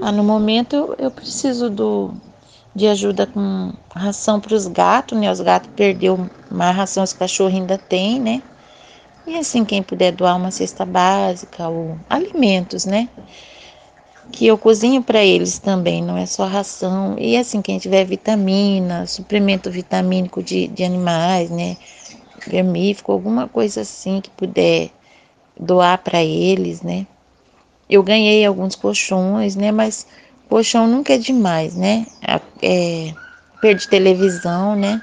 Ah, no momento eu, preciso do, de ajuda com ração para os gatos, né? Os gatos perdeu uma ração, os cachorros ainda tem, né? E assim, quem puder doar uma cesta básica ou alimentos, né? Que eu cozinho para eles também, não é só ração. E assim, quem tiver vitamina, suplemento vitamínico de, de animais, né? Vermífugo, alguma coisa assim que puder doar para eles, né? Eu ganhei alguns colchões, né? Mas colchão nunca é demais, né? É, perde televisão, né?